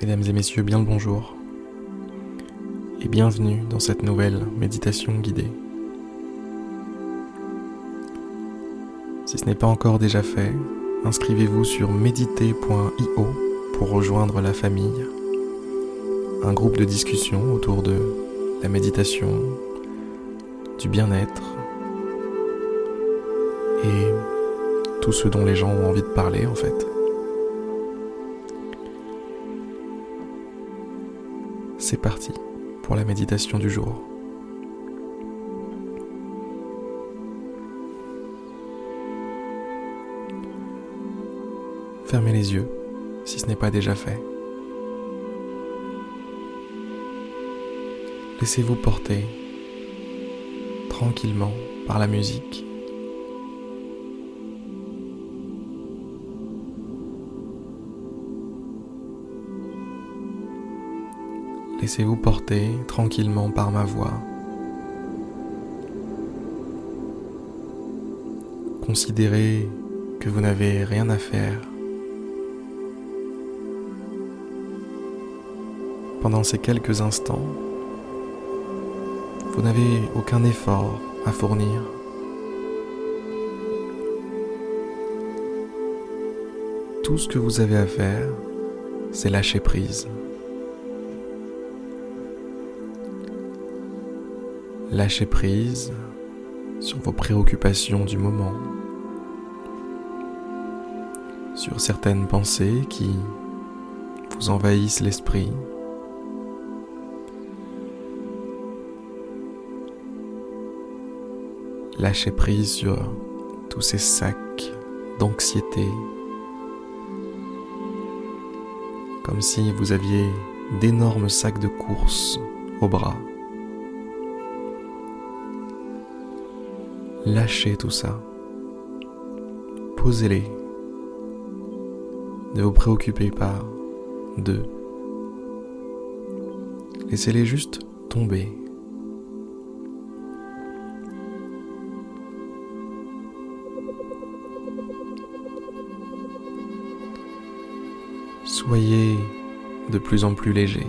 Mesdames et messieurs, bien le bonjour et bienvenue dans cette nouvelle méditation guidée. Si ce n'est pas encore déjà fait, inscrivez-vous sur méditer.io pour rejoindre la famille, un groupe de discussion autour de la méditation, du bien-être et tout ce dont les gens ont envie de parler en fait. C'est parti pour la méditation du jour. Fermez les yeux si ce n'est pas déjà fait. Laissez-vous porter tranquillement par la musique. Laissez-vous porter tranquillement par ma voix. Considérez que vous n'avez rien à faire. Pendant ces quelques instants, vous n'avez aucun effort à fournir. Tout ce que vous avez à faire, c'est lâcher prise. Lâchez prise sur vos préoccupations du moment, sur certaines pensées qui vous envahissent l'esprit. Lâchez prise sur tous ces sacs d'anxiété, comme si vous aviez d'énormes sacs de course au bras. Lâchez tout ça. Posez-les. Ne vous préoccupez pas d'eux. Laissez-les juste tomber. Soyez de plus en plus léger.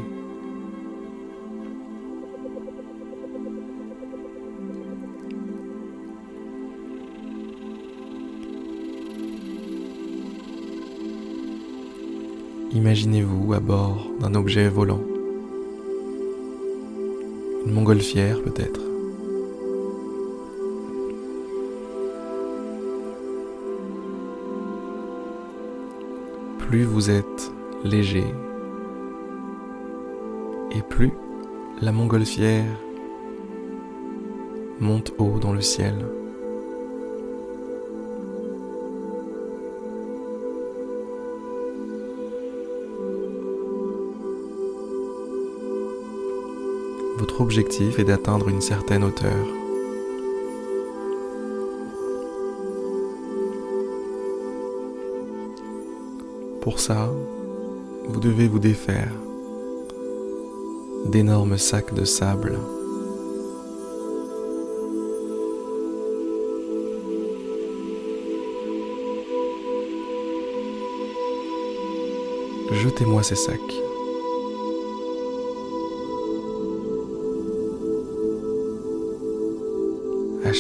Imaginez-vous à bord d'un objet volant. Une montgolfière peut-être. Plus vous êtes léger et plus la montgolfière monte haut dans le ciel. Votre objectif est d'atteindre une certaine hauteur. Pour ça, vous devez vous défaire d'énormes sacs de sable. Jetez-moi ces sacs.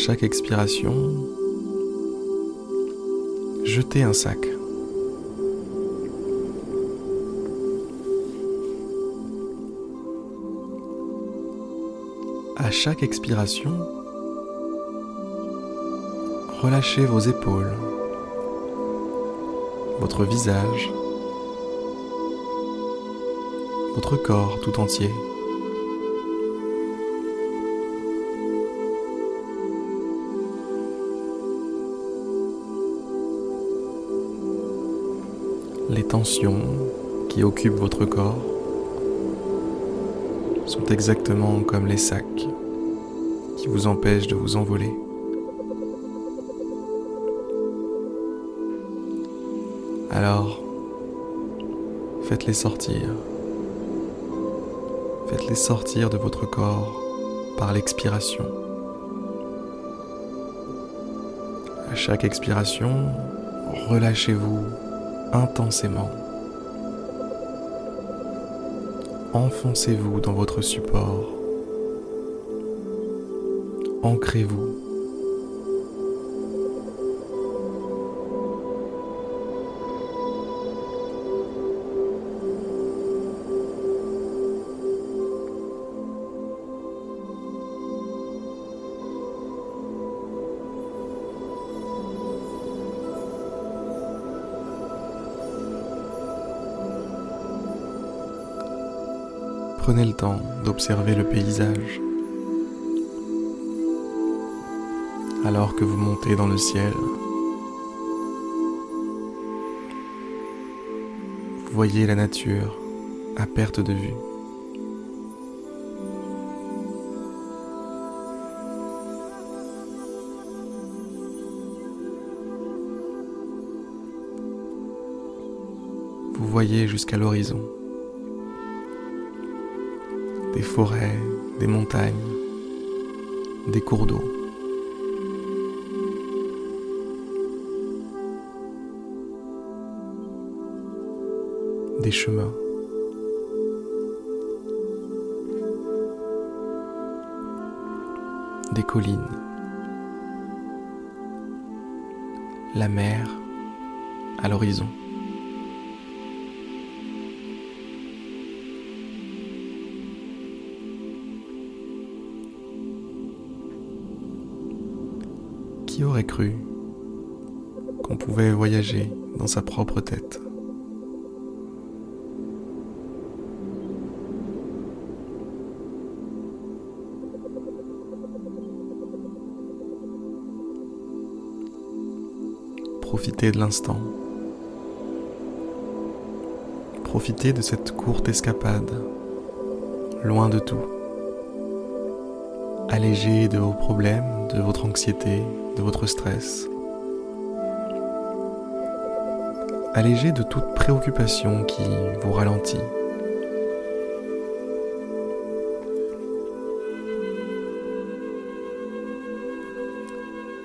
Chaque expiration, jetez un sac. À chaque expiration, relâchez vos épaules, votre visage, votre corps tout entier. Les tensions qui occupent votre corps sont exactement comme les sacs qui vous empêchent de vous envoler. Alors, faites-les sortir. Faites-les sortir de votre corps par l'expiration. À chaque expiration, relâchez-vous intensément. Enfoncez-vous dans votre support. Ancrez-vous. Prenez le temps d'observer le paysage alors que vous montez dans le ciel. Vous voyez la nature à perte de vue. Vous voyez jusqu'à l'horizon des forêts, des montagnes, des cours d'eau. des chemins. des collines, la mer à l'horizon. Aurait cru qu'on pouvait voyager dans sa propre tête Profitez de l'instant. Profitez de cette courte escapade, loin de tout. Allégé de vos problèmes, de votre anxiété, de votre stress. Allégé de toute préoccupation qui vous ralentit.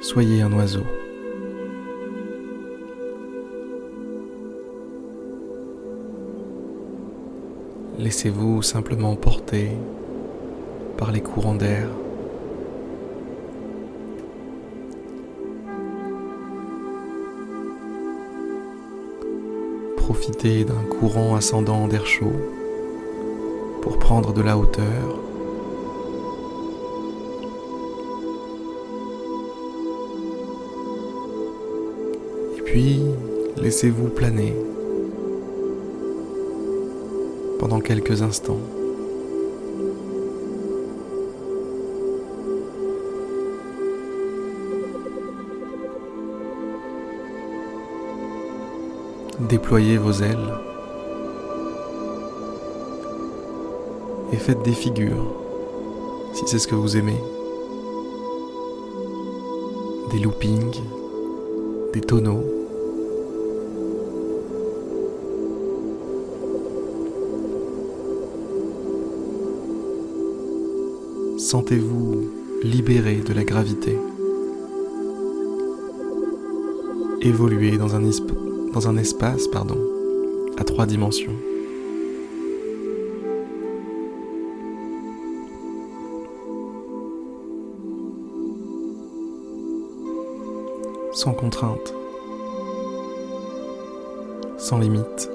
Soyez un oiseau. Laissez-vous simplement porter par les courants d'air. D'un courant ascendant d'air chaud pour prendre de la hauteur. Et puis, laissez-vous planer pendant quelques instants. Déployez vos ailes et faites des figures si c'est ce que vous aimez. Des loopings, des tonneaux. Sentez-vous libéré de la gravité. Évoluer dans un, dans un espace pardon, à trois dimensions. Sans contrainte, sans limite.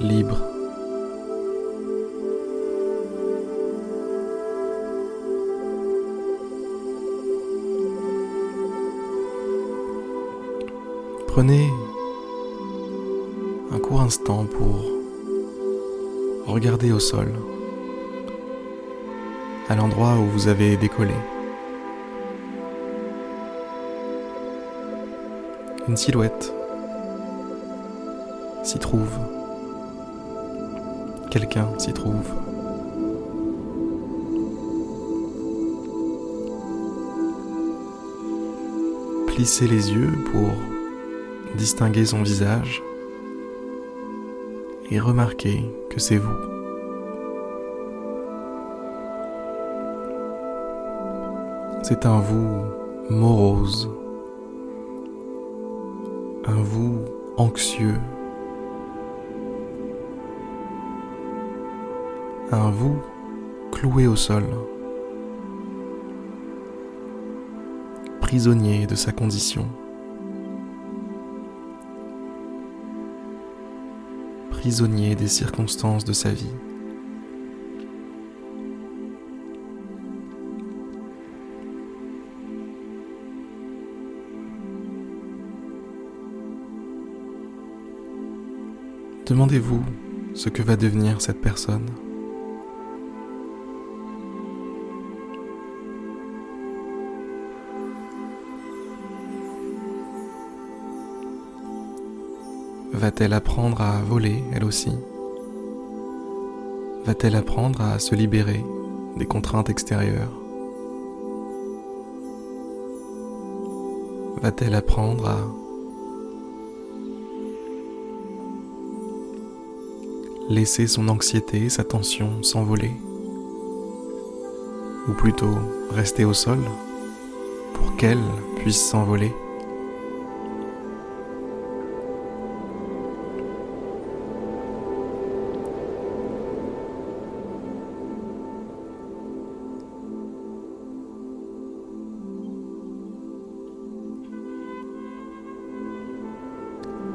libre. Prenez un court instant pour regarder au sol, à l'endroit où vous avez décollé. Une silhouette s'y trouve quelqu'un s'y trouve. Plissez les yeux pour distinguer son visage et remarquez que c'est vous. C'est un vous morose, un vous anxieux, un vous cloué au sol, prisonnier de sa condition, prisonnier des circonstances de sa vie. Demandez-vous ce que va devenir cette personne. Va-t-elle apprendre à voler elle aussi? Va-t-elle apprendre à se libérer des contraintes extérieures? Va-t-elle apprendre à laisser son anxiété, sa tension s'envoler? Ou plutôt rester au sol pour qu'elle puisse s'envoler?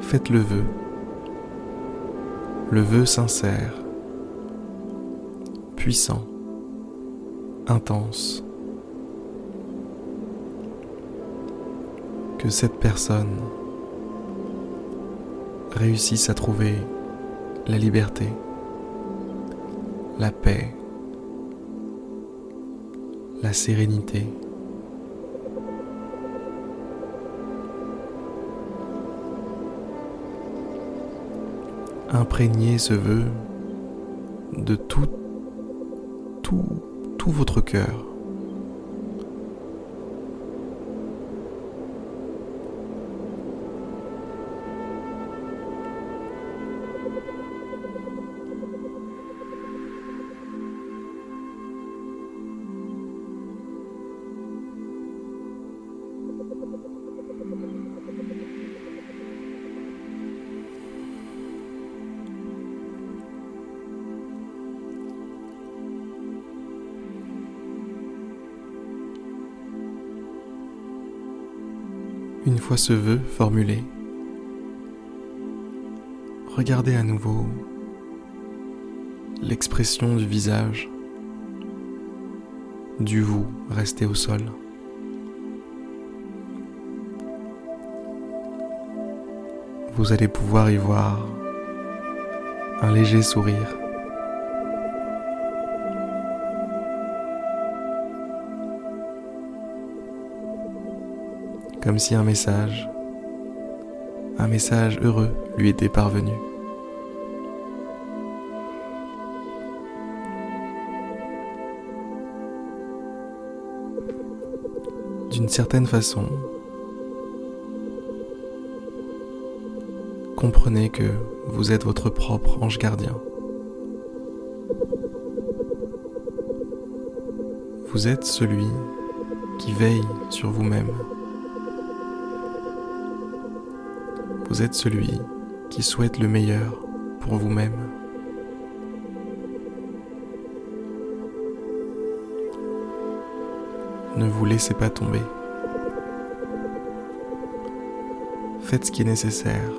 Faites le vœu le vœu sincère, puissant, intense, que cette personne réussisse à trouver la liberté, la paix, la sérénité. Imprégnez ce vœu de tout, tout, tout votre cœur. Une fois ce vœu formulé, regardez à nouveau l'expression du visage du vous resté au sol. Vous allez pouvoir y voir un léger sourire. Comme si un message, un message heureux lui était parvenu. D'une certaine façon, comprenez que vous êtes votre propre ange gardien. Vous êtes celui qui veille sur vous-même Vous êtes celui qui souhaite le meilleur pour vous-même. Ne vous laissez pas tomber. Faites ce qui est nécessaire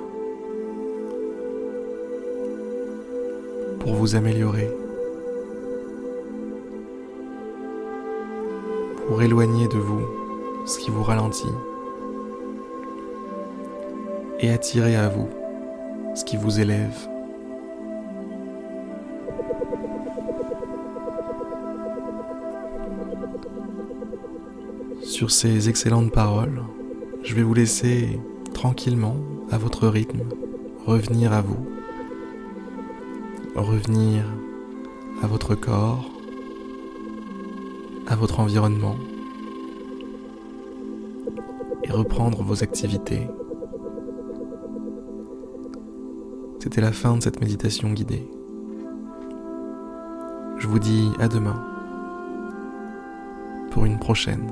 pour vous améliorer, pour éloigner de vous ce qui vous ralentit et attirez à vous ce qui vous élève. Sur ces excellentes paroles, je vais vous laisser tranquillement, à votre rythme, revenir à vous, revenir à votre corps, à votre environnement et reprendre vos activités. C'était la fin de cette méditation guidée. Je vous dis à demain pour une prochaine.